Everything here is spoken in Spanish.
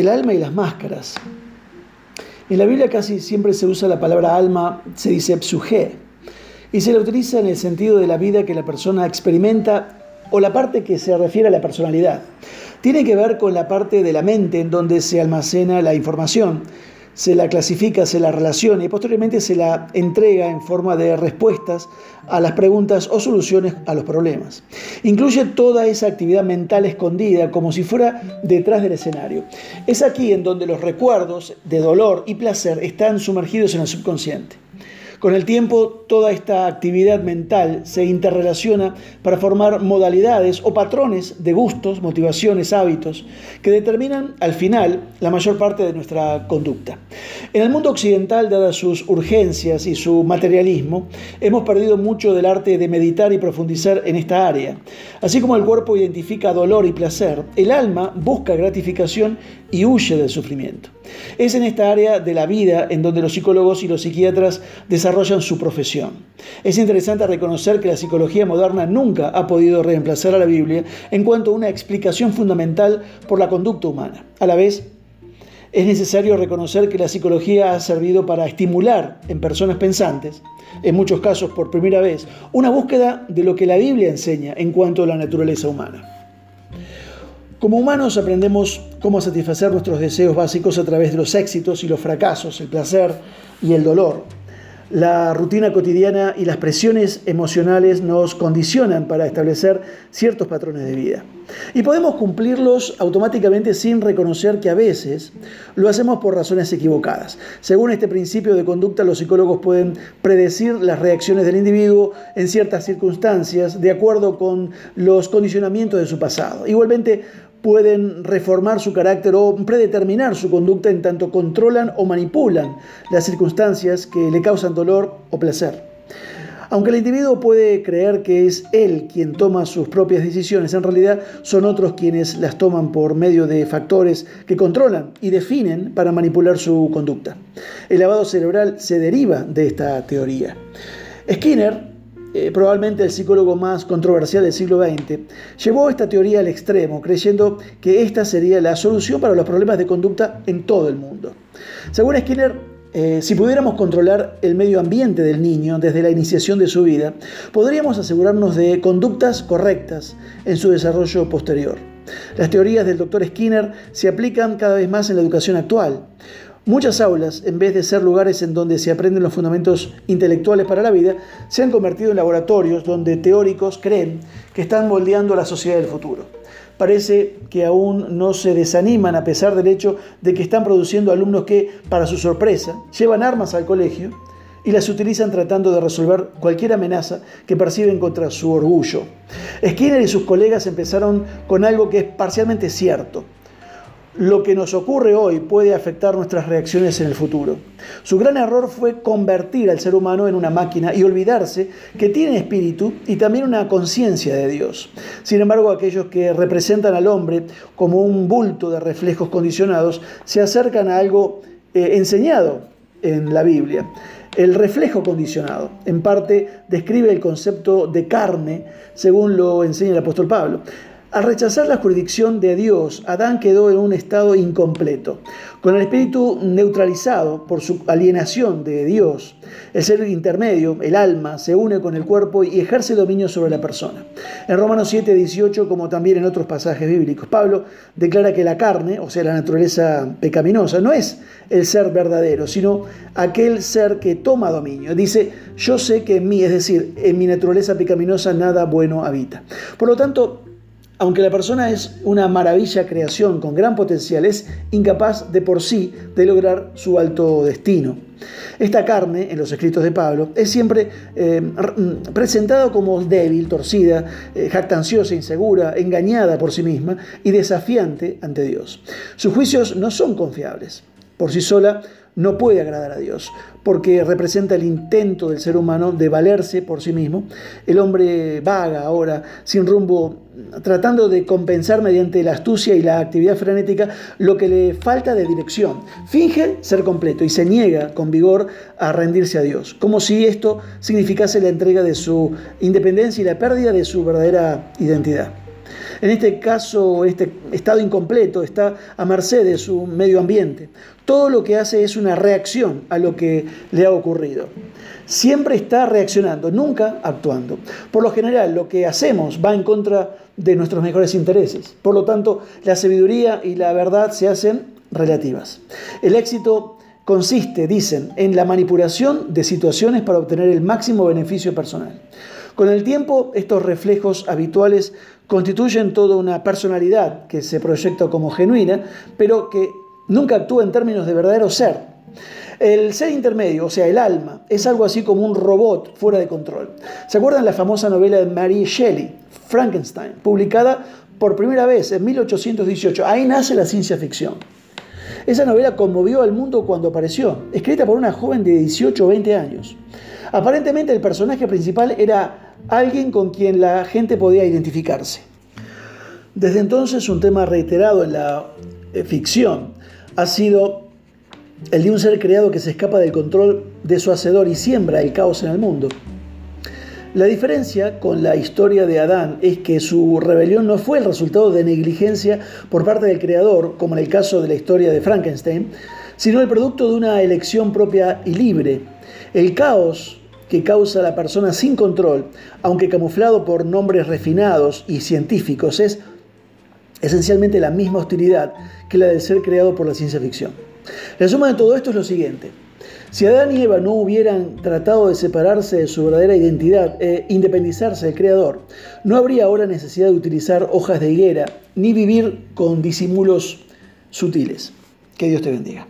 el alma y las máscaras. En la Biblia casi siempre se usa la palabra alma, se dice psuje, y se la utiliza en el sentido de la vida que la persona experimenta o la parte que se refiere a la personalidad. Tiene que ver con la parte de la mente en donde se almacena la información se la clasifica, se la relaciona y posteriormente se la entrega en forma de respuestas a las preguntas o soluciones a los problemas. Incluye toda esa actividad mental escondida como si fuera detrás del escenario. Es aquí en donde los recuerdos de dolor y placer están sumergidos en el subconsciente. Con el tiempo, toda esta actividad mental se interrelaciona para formar modalidades o patrones de gustos, motivaciones, hábitos, que determinan al final la mayor parte de nuestra conducta. En el mundo occidental, dadas sus urgencias y su materialismo, hemos perdido mucho del arte de meditar y profundizar en esta área. Así como el cuerpo identifica dolor y placer, el alma busca gratificación y huye del sufrimiento. Es en esta área de la vida en donde los psicólogos y los psiquiatras desarrollan su profesión. Es interesante reconocer que la psicología moderna nunca ha podido reemplazar a la Biblia en cuanto a una explicación fundamental por la conducta humana. A la vez, es necesario reconocer que la psicología ha servido para estimular en personas pensantes, en muchos casos por primera vez, una búsqueda de lo que la Biblia enseña en cuanto a la naturaleza humana. Como humanos aprendemos cómo satisfacer nuestros deseos básicos a través de los éxitos y los fracasos, el placer y el dolor. La rutina cotidiana y las presiones emocionales nos condicionan para establecer ciertos patrones de vida. Y podemos cumplirlos automáticamente sin reconocer que a veces lo hacemos por razones equivocadas. Según este principio de conducta, los psicólogos pueden predecir las reacciones del individuo en ciertas circunstancias de acuerdo con los condicionamientos de su pasado. Igualmente, pueden reformar su carácter o predeterminar su conducta en tanto controlan o manipulan las circunstancias que le causan dolor o placer. Aunque el individuo puede creer que es él quien toma sus propias decisiones, en realidad son otros quienes las toman por medio de factores que controlan y definen para manipular su conducta. El lavado cerebral se deriva de esta teoría. Skinner eh, probablemente el psicólogo más controversial del siglo XX, llevó esta teoría al extremo, creyendo que esta sería la solución para los problemas de conducta en todo el mundo. Según Skinner, eh, si pudiéramos controlar el medio ambiente del niño desde la iniciación de su vida, podríamos asegurarnos de conductas correctas en su desarrollo posterior. Las teorías del doctor Skinner se aplican cada vez más en la educación actual. Muchas aulas, en vez de ser lugares en donde se aprenden los fundamentos intelectuales para la vida, se han convertido en laboratorios donde teóricos creen que están moldeando la sociedad del futuro. Parece que aún no se desaniman a pesar del hecho de que están produciendo alumnos que, para su sorpresa, llevan armas al colegio y las utilizan tratando de resolver cualquier amenaza que perciben contra su orgullo. Skinner y sus colegas empezaron con algo que es parcialmente cierto lo que nos ocurre hoy puede afectar nuestras reacciones en el futuro. Su gran error fue convertir al ser humano en una máquina y olvidarse que tiene espíritu y también una conciencia de Dios. Sin embargo, aquellos que representan al hombre como un bulto de reflejos condicionados se acercan a algo eh, enseñado en la Biblia. El reflejo condicionado, en parte, describe el concepto de carne, según lo enseña el apóstol Pablo. Al rechazar la jurisdicción de Dios, Adán quedó en un estado incompleto. Con el espíritu neutralizado por su alienación de Dios, el ser intermedio, el alma, se une con el cuerpo y ejerce dominio sobre la persona. En Romanos 7, 18, como también en otros pasajes bíblicos, Pablo declara que la carne, o sea, la naturaleza pecaminosa, no es el ser verdadero, sino aquel ser que toma dominio. Dice, yo sé que en mí, es decir, en mi naturaleza pecaminosa, nada bueno habita. Por lo tanto, aunque la persona es una maravilla creación con gran potencial, es incapaz de por sí de lograr su alto destino. Esta carne, en los escritos de Pablo, es siempre eh, mm, presentada como débil, torcida, eh, jactanciosa, insegura, engañada por sí misma y desafiante ante Dios. Sus juicios no son confiables. Por sí sola no puede agradar a Dios, porque representa el intento del ser humano de valerse por sí mismo. El hombre vaga ahora, sin rumbo, tratando de compensar mediante la astucia y la actividad frenética lo que le falta de dirección. Finge ser completo y se niega con vigor a rendirse a Dios, como si esto significase la entrega de su independencia y la pérdida de su verdadera identidad. En este caso, este estado incompleto está a merced de su medio ambiente. Todo lo que hace es una reacción a lo que le ha ocurrido. Siempre está reaccionando, nunca actuando. Por lo general, lo que hacemos va en contra de nuestros mejores intereses. Por lo tanto, la sabiduría y la verdad se hacen relativas. El éxito consiste, dicen, en la manipulación de situaciones para obtener el máximo beneficio personal. Con el tiempo, estos reflejos habituales constituyen toda una personalidad que se proyecta como genuina, pero que nunca actúa en términos de verdadero ser. El ser intermedio, o sea, el alma, es algo así como un robot fuera de control. ¿Se acuerdan la famosa novela de Mary Shelley, Frankenstein, publicada por primera vez en 1818? Ahí nace la ciencia ficción. Esa novela conmovió al mundo cuando apareció, escrita por una joven de 18 o 20 años. Aparentemente el personaje principal era alguien con quien la gente podía identificarse. Desde entonces un tema reiterado en la eh, ficción ha sido el de un ser creado que se escapa del control de su hacedor y siembra el caos en el mundo. La diferencia con la historia de Adán es que su rebelión no fue el resultado de negligencia por parte del creador, como en el caso de la historia de Frankenstein, sino el producto de una elección propia y libre. El caos que causa la persona sin control, aunque camuflado por nombres refinados y científicos, es esencialmente la misma hostilidad que la del ser creado por la ciencia ficción. La suma de todo esto es lo siguiente. Si Adán y Eva no hubieran tratado de separarse de su verdadera identidad e independizarse del Creador, no habría ahora necesidad de utilizar hojas de higuera ni vivir con disimulos sutiles. Que Dios te bendiga.